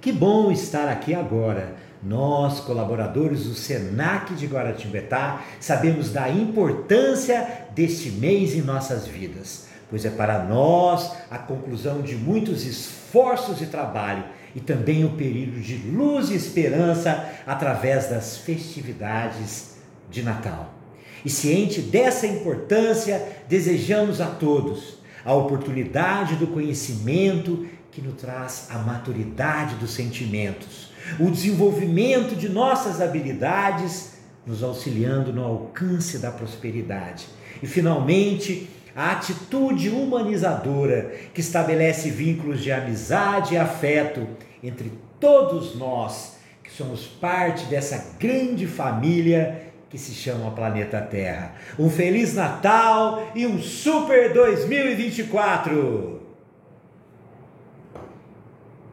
Que bom estar aqui agora. Nós, colaboradores do SENAC de Guaratinguetá, sabemos da importância deste mês em nossas vidas, pois é para nós a conclusão de muitos esforços de trabalho e também o período de luz e esperança através das festividades de Natal. E ciente dessa importância, desejamos a todos a oportunidade do conhecimento que nos traz a maturidade dos sentimentos, o desenvolvimento de nossas habilidades, nos auxiliando no alcance da prosperidade. E, finalmente, a atitude humanizadora que estabelece vínculos de amizade e afeto entre todos nós que somos parte dessa grande família que se chama Planeta Terra. Um Feliz Natal e um Super 2024!